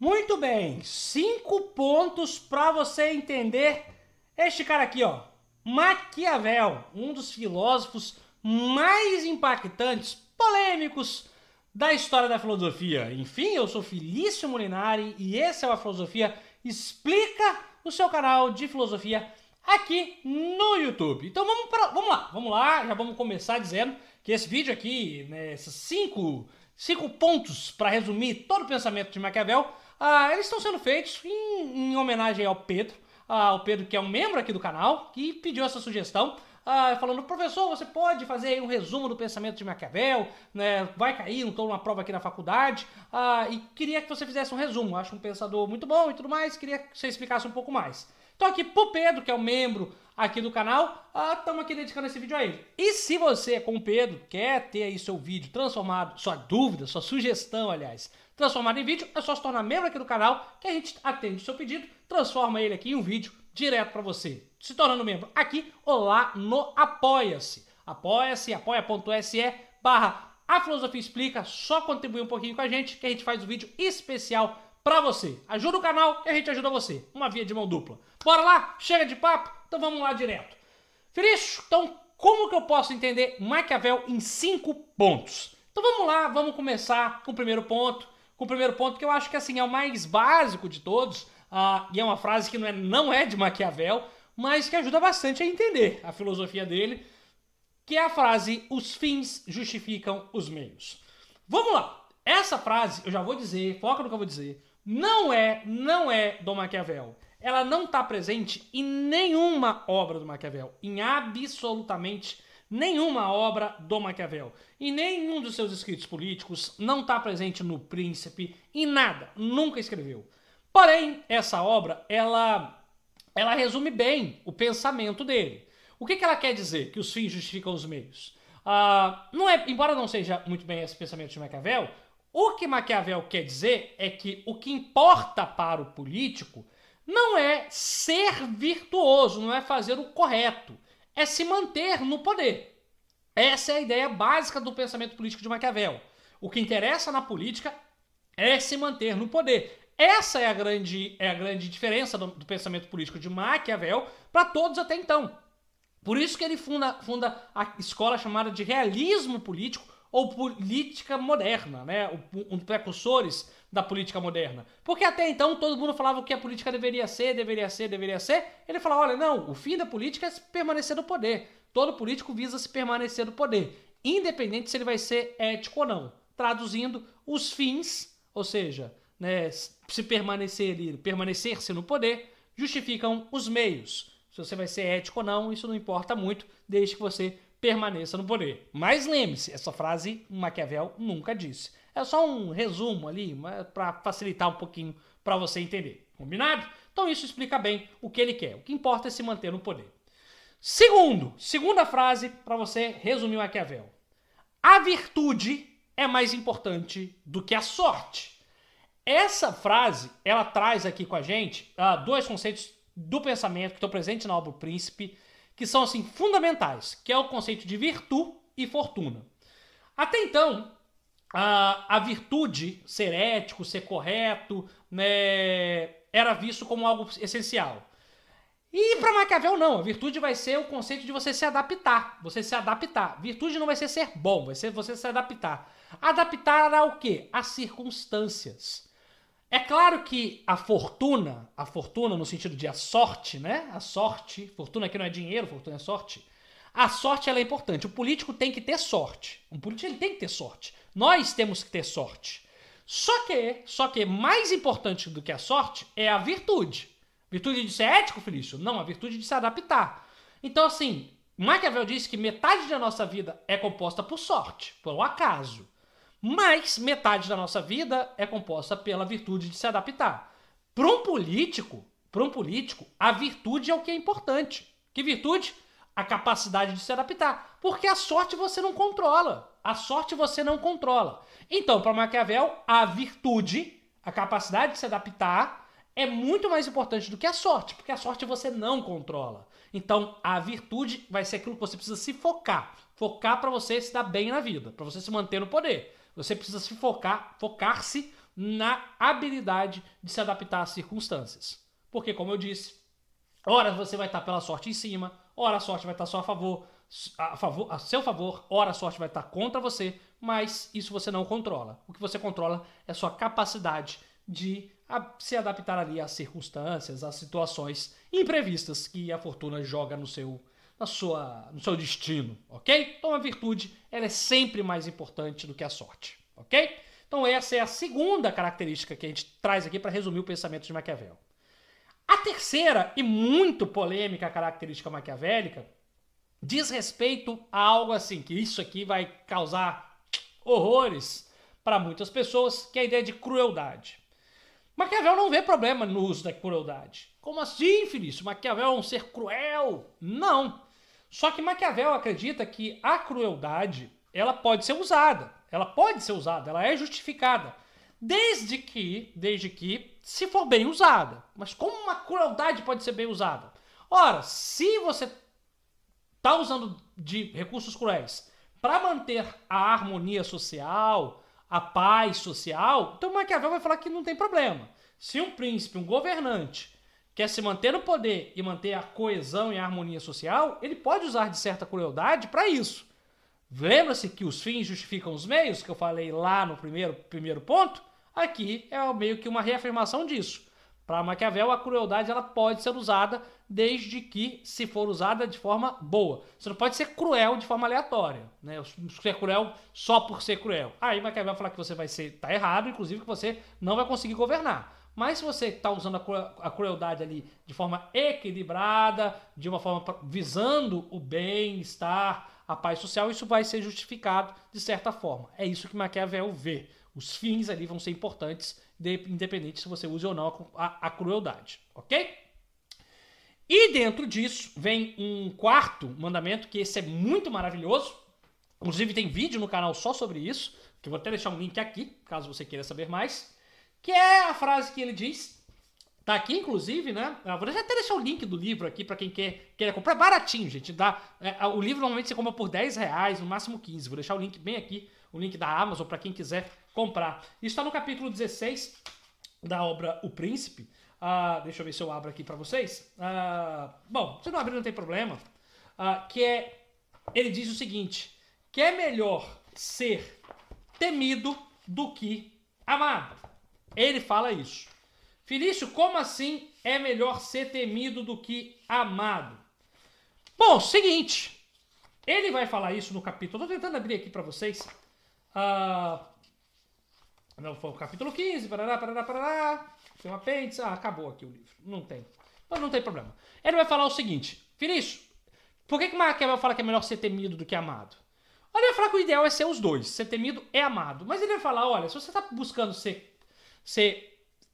Muito bem, cinco pontos para você entender este cara aqui, ó, Maquiavel, um dos filósofos mais impactantes, polêmicos da história da filosofia. Enfim, eu sou Felício Molinari e esse é o A Filosofia Explica, o seu canal de filosofia aqui no YouTube. Então vamos, pra, vamos lá, vamos lá, já vamos começar dizendo que esse vídeo aqui, né, esses cinco, cinco pontos para resumir todo o pensamento de Maquiavel, ah, eles estão sendo feitos em, em homenagem ao Pedro, ah, o Pedro que é um membro aqui do canal, que pediu essa sugestão, ah, falando, professor, você pode fazer um resumo do pensamento de Maquiavel, né, vai cair, não estou numa prova aqui na faculdade, ah, e queria que você fizesse um resumo, acho um pensador muito bom e tudo mais, queria que você explicasse um pouco mais. Então aqui pro Pedro, que é o um membro aqui do canal, estamos ah, aqui dedicando esse vídeo a ele. E se você, como Pedro, quer ter aí seu vídeo transformado, sua dúvida, sua sugestão, aliás, transformado em vídeo, é só se tornar membro aqui do canal, que a gente atende o seu pedido, transforma ele aqui em um vídeo direto para você, se tornando membro aqui ou lá no Apoia-se. Apoia-se, apoia.se barra a Filosofia Explica, só contribuir um pouquinho com a gente, que a gente faz um vídeo especial para você. Ajuda o canal e a gente ajuda você. Uma via de mão dupla. Bora lá? Chega de papo? Então vamos lá direto. Felício, então como que eu posso entender Maquiavel em cinco pontos? Então vamos lá, vamos começar com o primeiro ponto. Com o primeiro ponto que eu acho que assim é o mais básico de todos. Uh, e é uma frase que não é, não é de Maquiavel, mas que ajuda bastante a entender a filosofia dele, que é a frase: os fins justificam os meios. Vamos lá. Essa frase, eu já vou dizer, foca no que eu vou dizer não é, não é do Maquiavel. Ela não está presente em nenhuma obra do Maquiavel, em absolutamente nenhuma obra do Maquiavel. Em nenhum dos seus escritos políticos, não está presente no Príncipe, em nada, nunca escreveu. Porém, essa obra, ela, ela resume bem o pensamento dele. O que, que ela quer dizer? Que os fins justificam os meios. Uh, não é, embora não seja muito bem esse pensamento de Maquiavel, o que Maquiavel quer dizer é que o que importa para o político não é ser virtuoso, não é fazer o correto, é se manter no poder. Essa é a ideia básica do pensamento político de Maquiavel. O que interessa na política é se manter no poder. Essa é a grande, é a grande diferença do, do pensamento político de Maquiavel para todos até então. Por isso que ele funda, funda a escola chamada de realismo político, ou política moderna, né? Um dos precursores da política moderna. Porque até então todo mundo falava o que a política deveria ser, deveria ser, deveria ser. Ele falava: olha, não, o fim da política é permanecer no poder. Todo político visa se permanecer no poder, independente se ele vai ser ético ou não. Traduzindo, os fins, ou seja, né, se permanecer permanecer-se no poder, justificam os meios. Se você vai ser ético ou não, isso não importa muito, desde que você permaneça no poder. Mas lembre-se, essa frase Maquiavel nunca disse. É só um resumo ali, para facilitar um pouquinho para você entender. Combinado? Então isso explica bem o que ele quer. O que importa é se manter no poder. Segundo, segunda frase para você resumir Maquiavel. A virtude é mais importante do que a sorte. Essa frase, ela traz aqui com a gente uh, dois conceitos do pensamento que estão presentes na obra O Príncipe que são assim fundamentais, que é o conceito de virtude e fortuna. Até então, a, a virtude, ser ético, ser correto, né, era visto como algo essencial. E para Maquiavel não, a virtude vai ser o conceito de você se adaptar, você se adaptar. Virtude não vai ser ser bom, vai ser você se adaptar. Adaptar ao quê? Às circunstâncias. É claro que a fortuna, a fortuna no sentido de a sorte, né? A sorte, fortuna aqui não é dinheiro, fortuna é sorte. A sorte ela é importante. O político tem que ter sorte. Um político ele tem que ter sorte. Nós temos que ter sorte. Só que, só que mais importante do que a sorte é a virtude. Virtude de ser ético, Felício? Não, a virtude de se adaptar. Então, assim, Maquiavel disse que metade da nossa vida é composta por sorte, pelo acaso. Mas metade da nossa vida é composta pela virtude de se adaptar. Para um político, para um político, a virtude é o que é importante. Que virtude? A capacidade de se adaptar. Porque a sorte você não controla. A sorte você não controla. Então, para Maquiavel, a virtude, a capacidade de se adaptar, é muito mais importante do que a sorte, porque a sorte você não controla. Então, a virtude vai ser aquilo que você precisa se focar. Focar para você se dar bem na vida, para você se manter no poder. Você precisa se focar, focar-se na habilidade de se adaptar às circunstâncias. Porque, como eu disse, ora você vai estar pela sorte em cima, ora a sorte vai estar a seu favor, a, favor, a seu favor, ora a sorte vai estar contra você, mas isso você não controla. O que você controla é a sua capacidade de se adaptar ali às circunstâncias, às situações imprevistas que a fortuna joga no seu na sua, no seu destino, ok? Então a virtude ela é sempre mais importante do que a sorte, ok? Então essa é a segunda característica que a gente traz aqui para resumir o pensamento de Maquiavel. A terceira e muito polêmica característica maquiavélica diz respeito a algo assim, que isso aqui vai causar horrores para muitas pessoas, que é a ideia de crueldade. Maquiavel não vê problema no uso da crueldade. Como assim, Felício? Maquiavel é um ser cruel? Não. Só que Maquiavel acredita que a crueldade ela pode ser usada. Ela pode ser usada, ela é justificada. Desde que, desde que, se for bem usada. Mas como uma crueldade pode ser bem usada? Ora, se você está usando de recursos cruéis para manter a harmonia social, a paz social, então Maquiavel vai falar que não tem problema. Se um príncipe, um governante, quer se manter no poder e manter a coesão e a harmonia social, ele pode usar de certa crueldade para isso. Lembra-se que os fins justificam os meios, que eu falei lá no primeiro, primeiro ponto? Aqui é meio que uma reafirmação disso. Para Maquiavel, a crueldade ela pode ser usada desde que se for usada de forma boa. Você não pode ser cruel de forma aleatória, né? Ser cruel só por ser cruel. Aí Maquiavel vai falar que você vai ser tá errado, inclusive que você não vai conseguir governar. Mas se você está usando a crueldade ali de forma equilibrada, de uma forma visando o bem-estar, a paz social, isso vai ser justificado de certa forma. É isso que Maquiavel vê. Os fins ali vão ser importantes, independente se você usa ou não a, a crueldade, ok? E dentro disso vem um quarto mandamento, que esse é muito maravilhoso. Inclusive tem vídeo no canal só sobre isso, que eu vou até deixar um link aqui, caso você queira saber mais que é a frase que ele diz. Tá aqui, inclusive, né? Eu vou até deixar o link do livro aqui para quem quer, quer comprar. baratinho, gente. Dá, é, o livro normalmente você compra por 10 reais, no máximo 15. Vou deixar o link bem aqui, o link da Amazon, para quem quiser comprar. Isso está no capítulo 16 da obra O Príncipe. Uh, deixa eu ver se eu abro aqui para vocês. Uh, bom, se não abrir não tem problema. Uh, que é, ele diz o seguinte, que é melhor ser temido do que amado. Ele fala isso. Felício, como assim é melhor ser temido do que amado? Bom, seguinte. Ele vai falar isso no capítulo. Estou tentando abrir aqui para vocês. Uh, não, foi o capítulo 15. Parará, parará, parará. Tem um apêndice. Ah, acabou aqui o livro. Não tem. Mas não tem problema. Ele vai falar o seguinte: Felício, por que, que Maquiavel fala que é melhor ser temido do que amado? Olha, ele vai falar que o ideal é ser os dois. Ser temido é amado. Mas ele vai falar: olha, se você está buscando ser você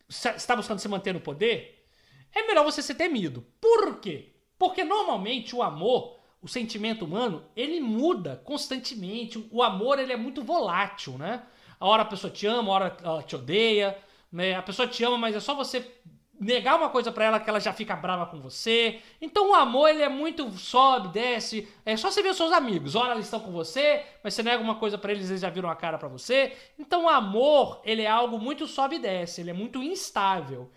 está buscando se manter no poder, é melhor você ser temido. Por quê? Porque normalmente o amor, o sentimento humano, ele muda constantemente. O amor ele é muito volátil, né? A hora a pessoa te ama, a hora ela te odeia, né? A pessoa te ama, mas é só você negar uma coisa para ela que ela já fica brava com você. Então o amor ele é muito sobe, desce. É só você ver os seus amigos. Ora eles estão com você, mas você nega uma coisa para eles, eles já viram a cara para você. Então o amor ele é algo muito sobe e desce. Ele é muito instável.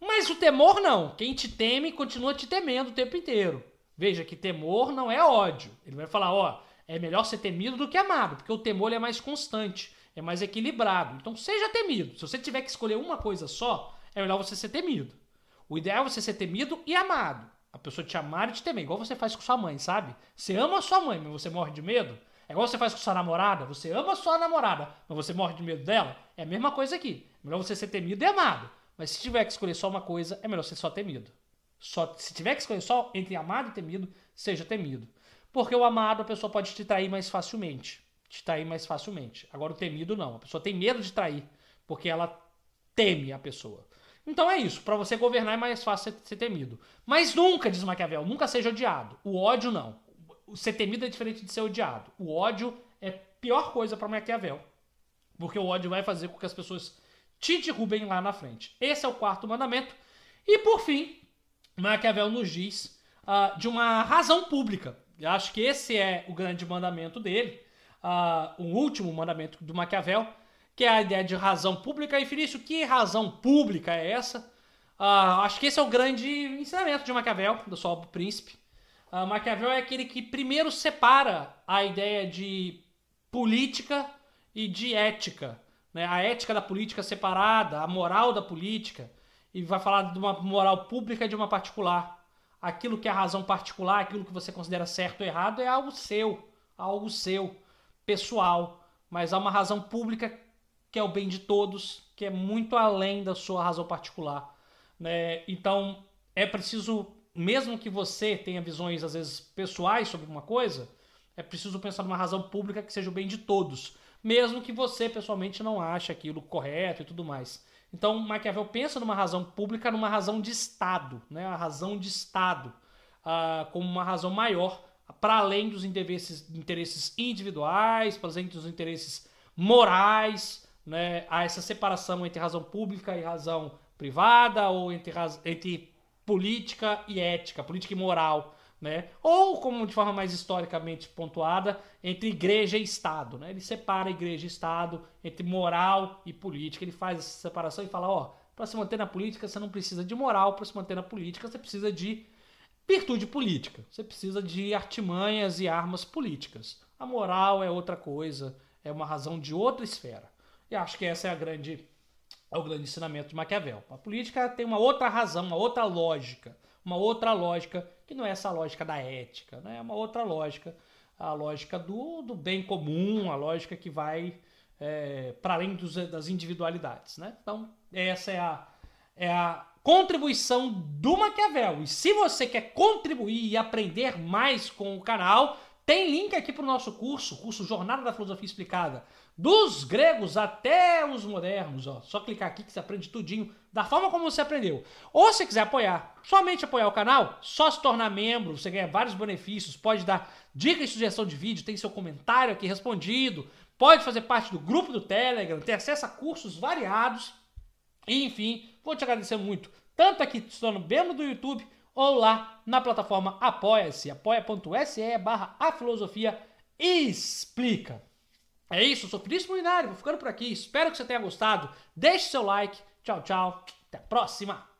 Mas o temor não. Quem te teme continua te temendo o tempo inteiro. Veja que temor não é ódio. Ele vai falar, ó, é melhor ser temido do que amado, porque o temor é mais constante, é mais equilibrado. Então seja temido. Se você tiver que escolher uma coisa só, é melhor você ser temido. O ideal é você ser temido e amado. A pessoa te amar e te temer, igual você faz com sua mãe, sabe? Você ama a sua mãe, mas você morre de medo. É igual você faz com sua namorada, você ama a sua namorada, mas você morre de medo dela. É a mesma coisa aqui. É melhor você ser temido e amado. Mas se tiver que escolher só uma coisa, é melhor ser só temido. Só, se tiver que escolher só entre amado e temido, seja temido. Porque o amado, a pessoa pode te trair mais facilmente. Te trair mais facilmente. Agora o temido não. A pessoa tem medo de trair, porque ela teme a pessoa. Então é isso. Para você governar é mais fácil ser temido. Mas nunca, diz Maquiavel, nunca seja odiado. O ódio não. Ser temido é diferente de ser odiado. O ódio é pior coisa para Maquiavel. Porque o ódio vai fazer com que as pessoas te derrubem lá na frente. Esse é o quarto mandamento. E por fim, Maquiavel nos diz uh, de uma razão pública. Eu acho que esse é o grande mandamento dele. Uh, o último mandamento do Maquiavel, que é a ideia de razão pública. E Felício, que razão pública é essa? Uh, acho que esse é o grande ensinamento de Maquiavel, do Sol do Príncipe. Uh, Maquiavel é aquele que primeiro separa a ideia de política e de ética. Né? A ética da política separada, a moral da política, e vai falar de uma moral pública e de uma particular. Aquilo que é a razão particular, aquilo que você considera certo ou errado, é algo seu, algo seu, pessoal. Mas há uma razão pública que é o bem de todos, que é muito além da sua razão particular. Né? Então, é preciso, mesmo que você tenha visões, às vezes, pessoais sobre uma coisa, é preciso pensar numa razão pública que seja o bem de todos, mesmo que você pessoalmente não ache aquilo correto e tudo mais. Então, Maquiavel pensa numa razão pública, numa razão de Estado, né? a razão de Estado, uh, como uma razão maior, para além dos interesses, interesses individuais, para além dos interesses morais, né? há essa separação entre razão pública e razão privada, ou entre, entre política e ética, política e moral né? Ou, como de forma mais historicamente pontuada, entre igreja e Estado, né? Ele separa igreja e Estado entre moral e política. Ele faz essa separação e fala, ó, para se manter na política você não precisa de moral, para se manter na política você precisa de virtude política. Você precisa de artimanhas e armas políticas. A moral é outra coisa, é uma razão de outra esfera. E acho que essa é a grande é o grande ensinamento de Maquiavel. A política tem uma outra razão, uma outra lógica uma outra lógica, que não é essa lógica da ética, né? é uma outra lógica, a lógica do, do bem comum, a lógica que vai é, para além dos, das individualidades. Né? Então, essa é a, é a contribuição do Maquiavel. E se você quer contribuir e aprender mais com o canal, tem link aqui para o nosso curso, curso Jornada da Filosofia Explicada, dos gregos até os modernos. Ó. Só clicar aqui que você aprende tudinho, da forma como você aprendeu. Ou se quiser apoiar, somente apoiar o canal, só se tornar membro, você ganha vários benefícios, pode dar dica e sugestão de vídeo, tem seu comentário aqui respondido, pode fazer parte do grupo do Telegram, ter acesso a cursos variados. E, enfim, vou te agradecer muito, tanto aqui se tornando membro do YouTube, ou lá na plataforma Apoia-se, apoia.se barra a filosofia explica. É isso, eu sou Feliz Molinário, vou ficando por aqui, espero que você tenha gostado, deixe seu like, tchau, tchau, até a próxima!